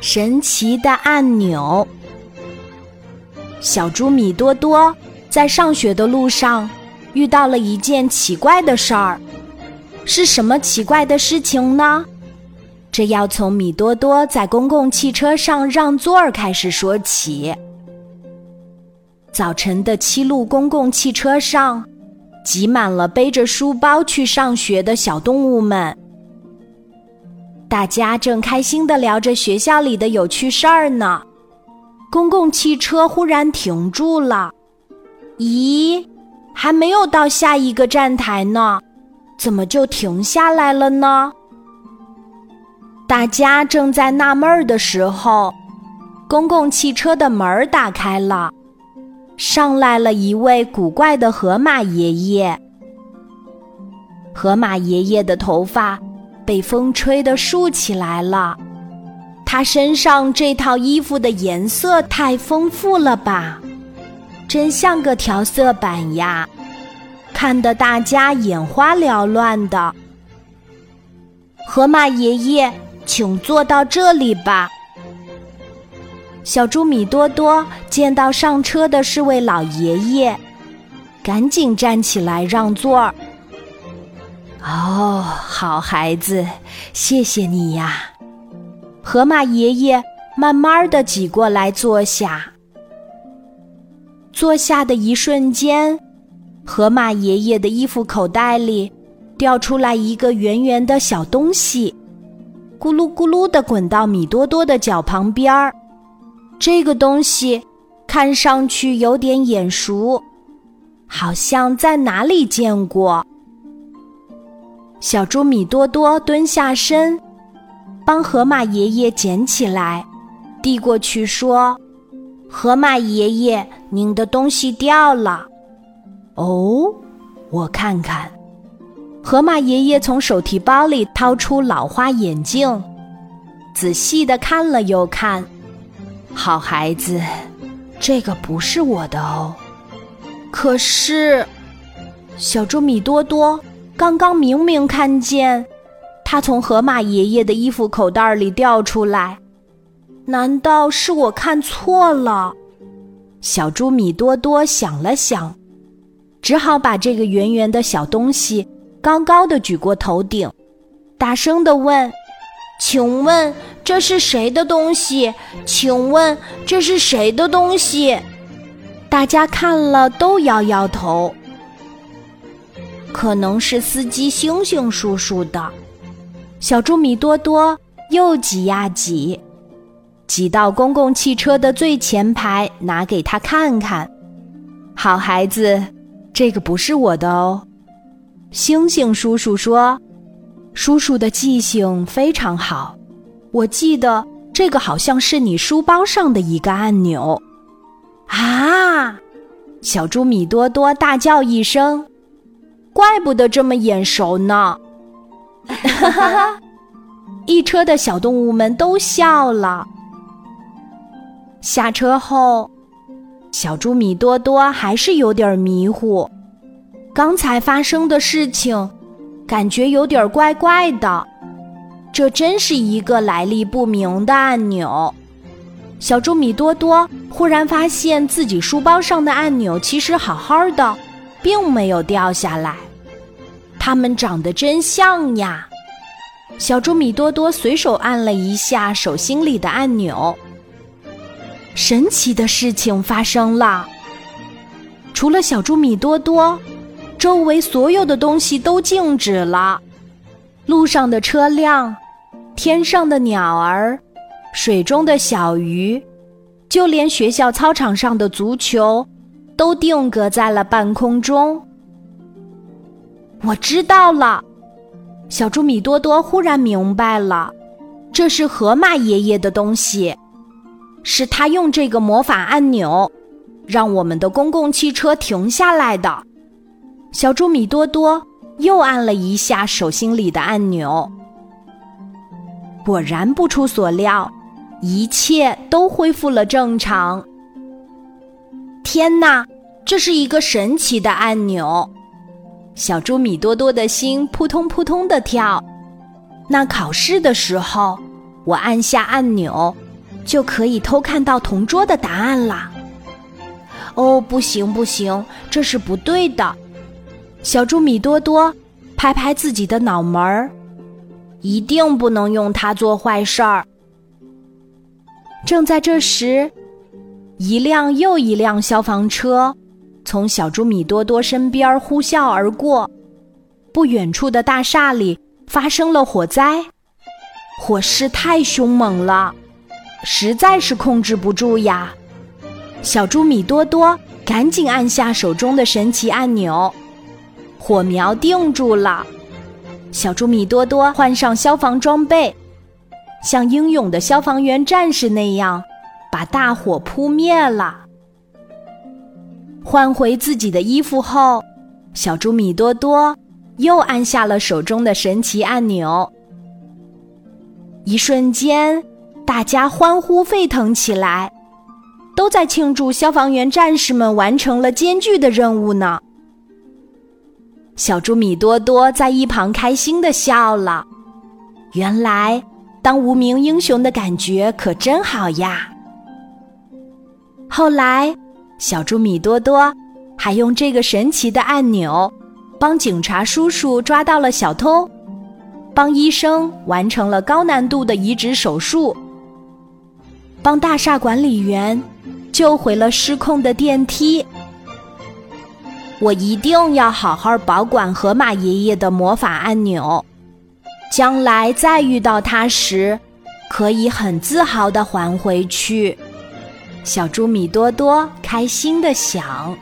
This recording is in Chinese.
神奇的按钮。小猪米多多在上学的路上遇到了一件奇怪的事儿，是什么奇怪的事情呢？这要从米多多在公共汽车上让座儿开始说起。早晨的七路公共汽车上，挤满了背着书包去上学的小动物们。大家正开心的聊着学校里的有趣事儿呢。公共汽车忽然停住了。咦，还没有到下一个站台呢，怎么就停下来了呢？大家正在纳闷儿的时候，公共汽车的门儿打开了。上来了一位古怪的河马爷爷。河马爷爷的头发被风吹得竖起来了，他身上这套衣服的颜色太丰富了吧，真像个调色板呀，看得大家眼花缭乱的。河马爷爷，请坐到这里吧。小猪米多多见到上车的是位老爷爷，赶紧站起来让座儿。哦，好孩子，谢谢你呀！河马爷爷慢慢的挤过来坐下。坐下的一瞬间，河马爷爷的衣服口袋里掉出来一个圆圆的小东西，咕噜咕噜的滚到米多多的脚旁边儿。这个东西看上去有点眼熟，好像在哪里见过。小猪米多多蹲下身，帮河马爷爷捡起来，递过去说：“河马爷爷，您的东西掉了。”哦，我看看。河马爷爷从手提包里掏出老花眼镜，仔细的看了又看。好孩子，这个不是我的哦。可是，小猪米多多刚刚明明看见，它从河马爷爷的衣服口袋里掉出来。难道是我看错了？小猪米多多想了想，只好把这个圆圆的小东西高高的举过头顶，大声的问。请问这是谁的东西？请问这是谁的东西？大家看了都摇摇头。可能是司机星星叔叔的。小猪米多多又挤呀挤，挤到公共汽车的最前排，拿给他看看。好孩子，这个不是我的哦。星星叔叔说。叔叔的记性非常好，我记得这个好像是你书包上的一个按钮。啊！小猪米多多大叫一声，怪不得这么眼熟呢。哈哈哈！一车的小动物们都笑了。下车后，小猪米多多还是有点迷糊，刚才发生的事情。感觉有点怪怪的，这真是一个来历不明的按钮。小猪米多多忽然发现自己书包上的按钮其实好好的，并没有掉下来，它们长得真像呀！小猪米多多随手按了一下手心里的按钮，神奇的事情发生了，除了小猪米多多。周围所有的东西都静止了，路上的车辆，天上的鸟儿，水中的小鱼，就连学校操场上的足球，都定格在了半空中。我知道了，小猪米多多忽然明白了，这是河马爷爷的东西，是他用这个魔法按钮，让我们的公共汽车停下来的。小猪米多多又按了一下手心里的按钮，果然不出所料，一切都恢复了正常。天哪，这是一个神奇的按钮！小猪米多多的心扑通扑通的跳。那考试的时候，我按下按钮，就可以偷看到同桌的答案啦。哦，不行不行，这是不对的。小猪米多多拍拍自己的脑门儿，一定不能用它做坏事儿。正在这时，一辆又一辆消防车从小猪米多多身边呼啸而过。不远处的大厦里发生了火灾，火势太凶猛了，实在是控制不住呀。小猪米多多赶紧按下手中的神奇按钮，火苗定住了。小猪米多多换上消防装备，像英勇的消防员战士那样，把大火扑灭了。换回自己的衣服后，小猪米多多。又按下了手中的神奇按钮，一瞬间，大家欢呼沸腾起来，都在庆祝消防员战士们完成了艰巨的任务呢。小猪米多多在一旁开心的笑了，原来当无名英雄的感觉可真好呀。后来，小猪米多多还用这个神奇的按钮。帮警察叔叔抓到了小偷，帮医生完成了高难度的移植手术，帮大厦管理员救回了失控的电梯。我一定要好好保管河马爷爷的魔法按钮，将来再遇到它时，可以很自豪的还回去。小猪米多多开心地想。